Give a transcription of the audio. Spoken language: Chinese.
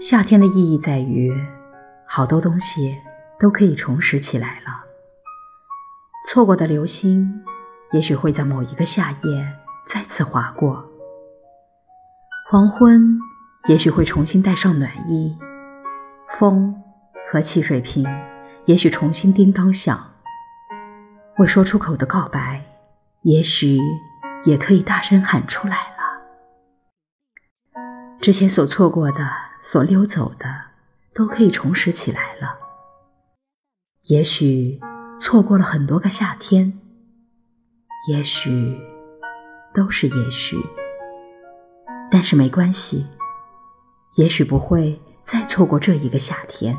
夏天的意义在于，好多东西都可以重拾起来了。错过的流星，也许会在某一个夏夜再次划过；黄昏，也许会重新带上暖意；风和汽水瓶，也许重新叮当响。未说出口的告白，也许也可以大声喊出来了。之前所错过的、所溜走的，都可以重拾起来了。也许错过了很多个夏天，也许都是也许，但是没关系，也许不会再错过这一个夏天。